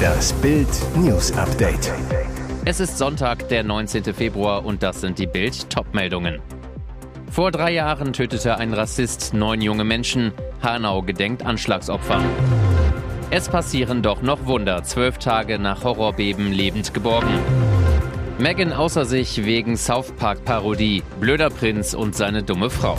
Das Bild News Update. Es ist Sonntag, der 19. Februar und das sind die Bild Topmeldungen. Vor drei Jahren tötete ein Rassist neun junge Menschen. Hanau gedenkt Anschlagsopfer. Es passieren doch noch Wunder. Zwölf Tage nach Horrorbeben lebend geborgen. Megan außer sich wegen South Park Parodie. Blöder Prinz und seine dumme Frau.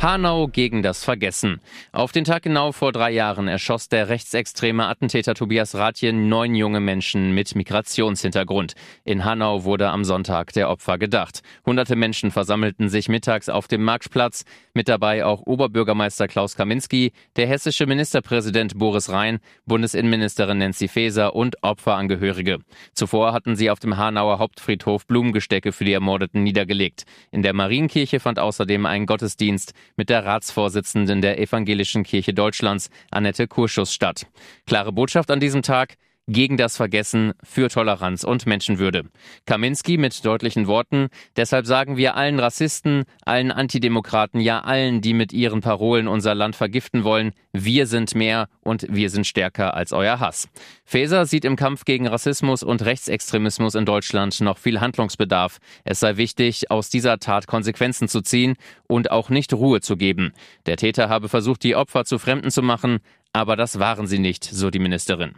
Hanau gegen das Vergessen. Auf den Tag genau vor drei Jahren erschoss der rechtsextreme Attentäter Tobias Rathje neun junge Menschen mit Migrationshintergrund. In Hanau wurde am Sonntag der Opfer gedacht. Hunderte Menschen versammelten sich mittags auf dem Marktplatz, mit dabei auch Oberbürgermeister Klaus Kaminski, der hessische Ministerpräsident Boris Rhein, Bundesinnenministerin Nancy Faeser und Opferangehörige. Zuvor hatten sie auf dem Hanauer Hauptfriedhof Blumengestecke für die Ermordeten niedergelegt. In der Marienkirche fand außerdem ein Gottesdienst mit der Ratsvorsitzenden der Evangelischen Kirche Deutschlands, Annette Kurschus, statt. Klare Botschaft an diesem Tag, gegen das Vergessen, für Toleranz und Menschenwürde. Kaminski mit deutlichen Worten, deshalb sagen wir allen Rassisten, allen Antidemokraten, ja allen, die mit ihren Parolen unser Land vergiften wollen, wir sind mehr und wir sind stärker als euer Hass. Faeser sieht im Kampf gegen Rassismus und Rechtsextremismus in Deutschland noch viel Handlungsbedarf. Es sei wichtig, aus dieser Tat Konsequenzen zu ziehen und auch nicht Ruhe zu geben. Der Täter habe versucht, die Opfer zu Fremden zu machen, aber das waren sie nicht, so die Ministerin.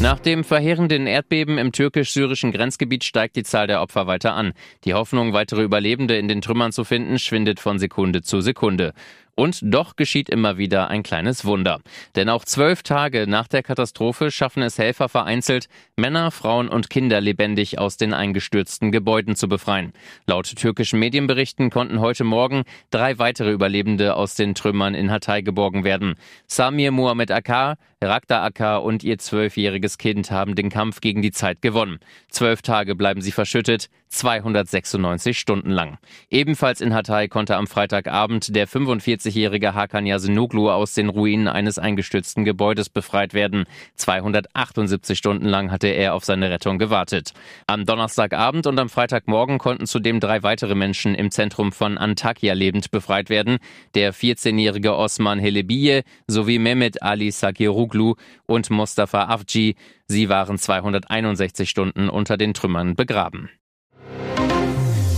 Nach dem verheerenden Erdbeben im türkisch-syrischen Grenzgebiet steigt die Zahl der Opfer weiter an. Die Hoffnung, weitere Überlebende in den Trümmern zu finden, schwindet von Sekunde zu Sekunde. Und doch geschieht immer wieder ein kleines Wunder. Denn auch zwölf Tage nach der Katastrophe schaffen es Helfer vereinzelt, Männer, Frauen und Kinder lebendig aus den eingestürzten Gebäuden zu befreien. Laut türkischen Medienberichten konnten heute Morgen drei weitere Überlebende aus den Trümmern in Hatay geborgen werden. Samir Muhammad Akar, Rakta Akar und ihr zwölfjähriges Kind haben den Kampf gegen die Zeit gewonnen. Zwölf Tage bleiben sie verschüttet, 296 Stunden lang. Ebenfalls in Hatay konnte am Freitagabend der 45-jährige Hakan Yasinoglu aus den Ruinen eines eingestürzten Gebäudes befreit werden. 278 Stunden lang hatte er auf seine Rettung gewartet. Am Donnerstagabend und am Freitagmorgen konnten zudem drei weitere Menschen im Zentrum von Antakya lebend befreit werden. Der 14-jährige Osman Helebiye sowie Mehmet Ali Sakiruglu und Mustafa Afji. Sie waren 261 Stunden unter den Trümmern begraben.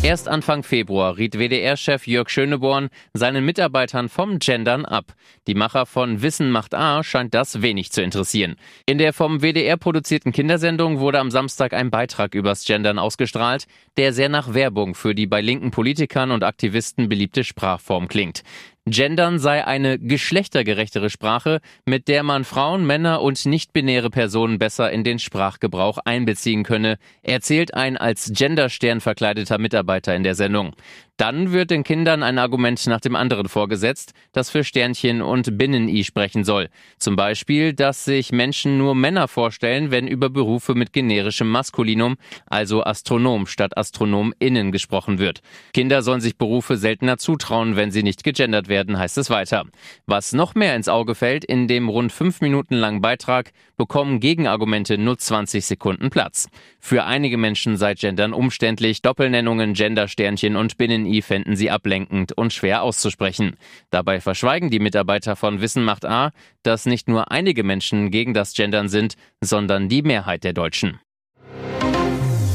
Erst Anfang Februar riet WDR-Chef Jörg Schöneborn seinen Mitarbeitern vom Gendern ab. Die Macher von Wissen macht A scheint das wenig zu interessieren. In der vom WDR produzierten Kindersendung wurde am Samstag ein Beitrag übers Gendern ausgestrahlt, der sehr nach Werbung für die bei linken Politikern und Aktivisten beliebte Sprachform klingt. Gendern sei eine geschlechtergerechtere Sprache, mit der man Frauen, Männer und nicht-binäre Personen besser in den Sprachgebrauch einbeziehen könne, erzählt ein als Genderstern verkleideter Mitarbeiter in der Sendung. Dann wird den Kindern ein Argument nach dem anderen vorgesetzt, das für Sternchen und Binnen-I sprechen soll. Zum Beispiel, dass sich Menschen nur Männer vorstellen, wenn über Berufe mit generischem Maskulinum, also Astronom statt AstronomInnen gesprochen wird. Kinder sollen sich Berufe seltener zutrauen, wenn sie nicht gegendert werden, heißt es weiter. Was noch mehr ins Auge fällt, in dem rund fünf Minuten langen Beitrag bekommen Gegenargumente nur 20 Sekunden Platz. Für einige Menschen sei Gendern umständlich, Doppelnennungen, Gendersternchen und Binnen-I fänden sie ablenkend und schwer auszusprechen. Dabei verschweigen die Mitarbeiter von Wissen macht A, dass nicht nur einige Menschen gegen das Gendern sind, sondern die Mehrheit der Deutschen.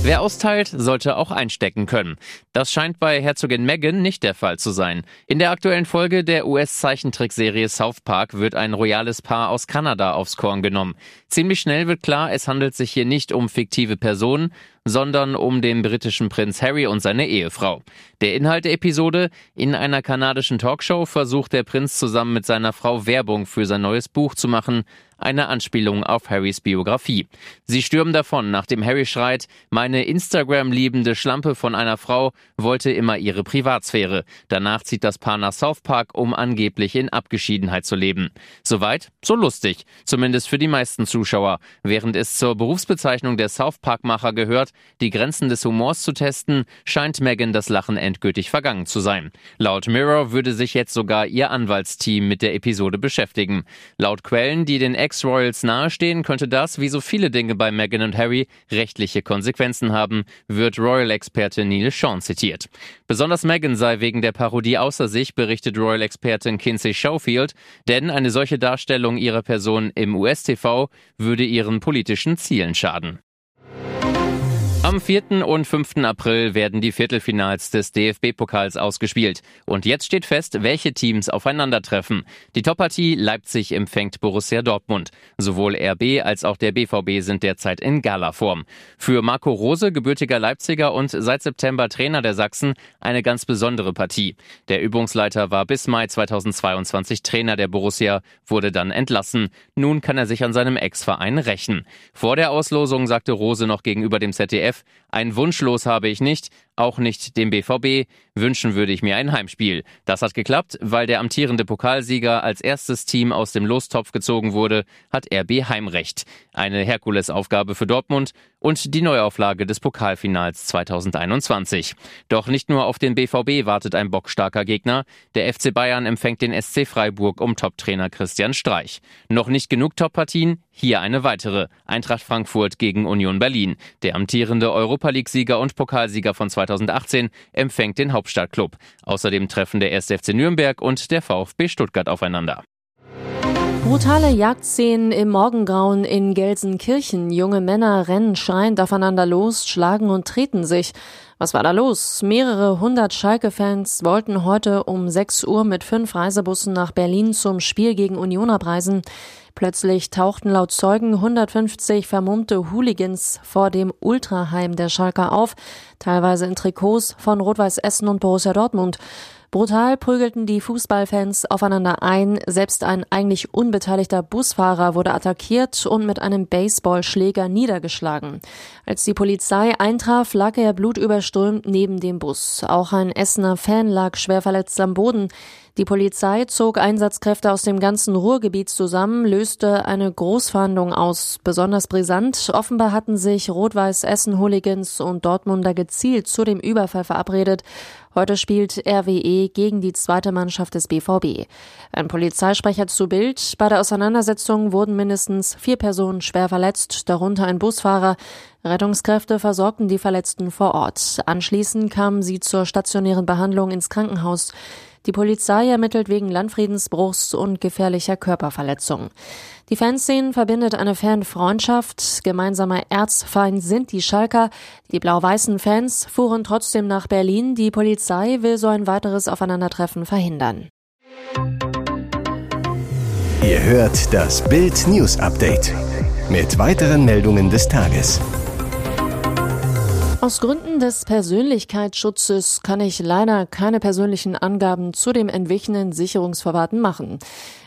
Wer austeilt, sollte auch einstecken können. Das scheint bei Herzogin Meghan nicht der Fall zu sein. In der aktuellen Folge der US-Zeichentrickserie South Park wird ein royales Paar aus Kanada aufs Korn genommen. Ziemlich schnell wird klar, es handelt sich hier nicht um fiktive Personen, sondern um den britischen Prinz Harry und seine Ehefrau. Der Inhalt der Episode, in einer kanadischen Talkshow versucht der Prinz zusammen mit seiner Frau Werbung für sein neues Buch zu machen, eine Anspielung auf Harrys Biografie. Sie stürmen davon, nachdem Harry schreit, meine Instagram-liebende Schlampe von einer Frau wollte immer ihre Privatsphäre. Danach zieht das Paar nach South Park, um angeblich in Abgeschiedenheit zu leben. Soweit, so lustig. Zumindest für die meisten Zuschauer. Während es zur Berufsbezeichnung der South Park-Macher gehört, die Grenzen des Humors zu testen, scheint Megan das Lachen endgültig vergangen zu sein. Laut Mirror würde sich jetzt sogar ihr Anwaltsteam mit der Episode beschäftigen. Laut Quellen, die den Ex-Royals nahestehen, könnte das, wie so viele Dinge bei Meghan und Harry, rechtliche Konsequenzen haben, wird Royal-Experte Neil Sean zitiert. Besonders Meghan sei wegen der Parodie außer sich, berichtet Royal-Expertin Kinsey Schofield, denn eine solche Darstellung ihrer Person im US-TV würde ihren politischen Zielen schaden. Am 4. und 5. April werden die Viertelfinals des DFB-Pokals ausgespielt. Und jetzt steht fest, welche Teams aufeinandertreffen. Die Toppartie Leipzig empfängt Borussia Dortmund. Sowohl RB als auch der BVB sind derzeit in Galaform. Für Marco Rose, gebürtiger Leipziger und seit September Trainer der Sachsen, eine ganz besondere Partie. Der Übungsleiter war bis Mai 2022 Trainer der Borussia, wurde dann entlassen. Nun kann er sich an seinem Ex-Verein rächen. Vor der Auslosung sagte Rose noch gegenüber dem ZDF. Ein Wunschlos habe ich nicht, auch nicht dem BVB. Wünschen würde ich mir ein Heimspiel. Das hat geklappt, weil der amtierende Pokalsieger als erstes Team aus dem Lostopf gezogen wurde, hat RB Heimrecht. Eine Herkulesaufgabe für Dortmund und die Neuauflage des Pokalfinals 2021. Doch nicht nur auf den BVB wartet ein bockstarker Gegner. Der FC Bayern empfängt den SC Freiburg um Toptrainer Christian Streich. Noch nicht genug Toppartien? Hier eine weitere. Eintracht Frankfurt gegen Union Berlin. Der amtierende Europa League-Sieger und Pokalsieger von 2018 empfängt den Hauptstadtklub. Außerdem treffen der 1. FC Nürnberg und der VfB Stuttgart aufeinander. Brutale Jagdszenen im Morgengrauen in Gelsenkirchen. Junge Männer rennen schreiend aufeinander los, schlagen und treten sich. Was war da los? Mehrere hundert Schalke-Fans wollten heute um 6 Uhr mit fünf Reisebussen nach Berlin zum Spiel gegen Union abreisen. Plötzlich tauchten laut Zeugen 150 vermummte Hooligans vor dem Ultraheim der Schalker auf, teilweise in Trikots von Rot-Weiß Essen und Borussia Dortmund. Brutal prügelten die Fußballfans aufeinander ein. Selbst ein eigentlich unbeteiligter Busfahrer wurde attackiert und mit einem Baseballschläger niedergeschlagen. Als die Polizei eintraf, lag er blutüberströmt neben dem Bus. Auch ein Essener Fan lag schwer verletzt am Boden. Die Polizei zog Einsatzkräfte aus dem ganzen Ruhrgebiet zusammen, löste eine Großfahndung aus. Besonders brisant, offenbar hatten sich Rot-Weiß Essen-Hooligans und Dortmunder gezielt zu dem Überfall verabredet. Heute spielt RWE gegen die zweite Mannschaft des BVB. Ein Polizeisprecher zu Bild. Bei der Auseinandersetzung wurden mindestens vier Personen schwer verletzt, darunter ein Busfahrer. Rettungskräfte versorgten die Verletzten vor Ort. Anschließend kamen sie zur stationären Behandlung ins Krankenhaus. Die Polizei ermittelt wegen Landfriedensbruchs und gefährlicher Körperverletzung. Die Fanszene verbindet eine Fanfreundschaft. Gemeinsamer Erzfeind sind die Schalker. Die blau-weißen Fans fuhren trotzdem nach Berlin. Die Polizei will so ein weiteres Aufeinandertreffen verhindern. Ihr hört das Bild News Update mit weiteren Meldungen des Tages. Aus Gründen des Persönlichkeitsschutzes kann ich leider keine persönlichen Angaben zu dem entwichenen Sicherungsverwahrten machen.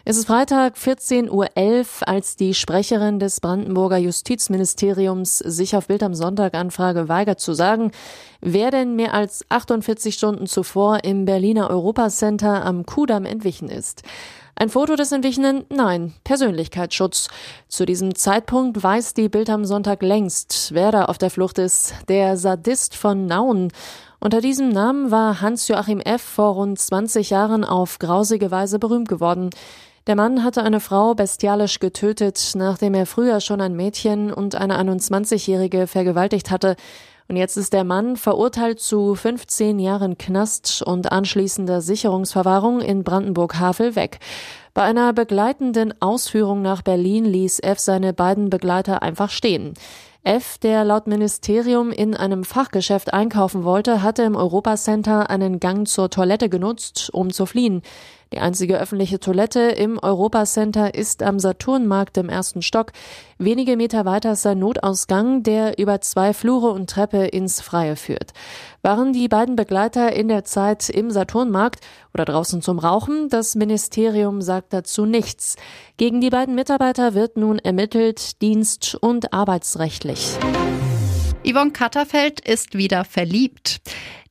Es ist Freitag 14.11 Uhr, als die Sprecherin des Brandenburger Justizministeriums sich auf Bild am Sonntag Anfrage weigert zu sagen, wer denn mehr als 48 Stunden zuvor im Berliner Europacenter am Kudamm entwichen ist. Ein Foto des Entwichenen? Nein, Persönlichkeitsschutz. Zu diesem Zeitpunkt weiß die Bild am Sonntag längst, wer da auf der Flucht ist. Der Sadist von Nauen. Unter diesem Namen war Hans-Joachim F. vor rund 20 Jahren auf grausige Weise berühmt geworden. Der Mann hatte eine Frau bestialisch getötet, nachdem er früher schon ein Mädchen und eine 21-Jährige vergewaltigt hatte. Und jetzt ist der Mann verurteilt zu 15 Jahren Knast und anschließender Sicherungsverwahrung in Brandenburg-Havel weg. Bei einer begleitenden Ausführung nach Berlin ließ F seine beiden Begleiter einfach stehen. F, der laut Ministerium in einem Fachgeschäft einkaufen wollte, hatte im Europacenter einen Gang zur Toilette genutzt, um zu fliehen. Die einzige öffentliche Toilette im Europacenter ist am Saturnmarkt im ersten Stock. Wenige Meter weiter ist ein Notausgang, der über zwei Flure und Treppe ins Freie führt. Waren die beiden Begleiter in der Zeit im Saturnmarkt oder draußen zum Rauchen? Das Ministerium sagt dazu nichts. Gegen die beiden Mitarbeiter wird nun ermittelt, dienst- und arbeitsrechtlich. Yvonne Katterfeld ist wieder verliebt.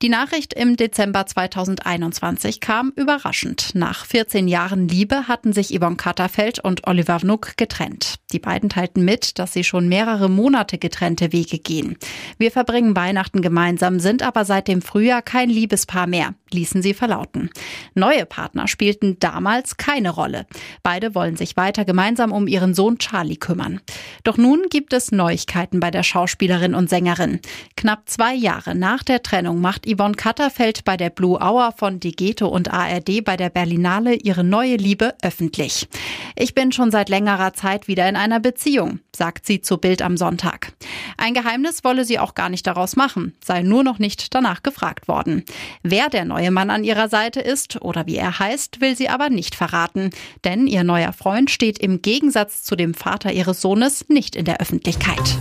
Die Nachricht im Dezember 2021 kam überraschend. Nach 14 Jahren Liebe hatten sich Yvonne Katterfeld und Oliver Vnuk getrennt. Die beiden teilten mit, dass sie schon mehrere Monate getrennte Wege gehen. Wir verbringen Weihnachten gemeinsam, sind aber seit dem Frühjahr kein Liebespaar mehr, ließen sie verlauten. Neue Partner spielten damals keine Rolle. Beide wollen sich weiter gemeinsam um ihren Sohn Charlie kümmern. Doch nun gibt es Neuigkeiten bei der Schauspielerin und Sängerin. Knapp zwei Jahre nach der Trennung macht Yvonne Katterfeld bei der Blue Hour von Digeto und ARD bei der Berlinale ihre neue Liebe öffentlich. Ich bin schon seit längerer Zeit wieder in einer Beziehung, sagt sie zu Bild am Sonntag. Ein Geheimnis wolle sie auch gar nicht daraus machen, sei nur noch nicht danach gefragt worden. Wer der neue Mann an ihrer Seite ist oder wie er heißt, will sie aber nicht verraten, denn ihr neuer Freund steht im Gegensatz zu dem Vater ihres Sohnes nicht in der Öffentlichkeit.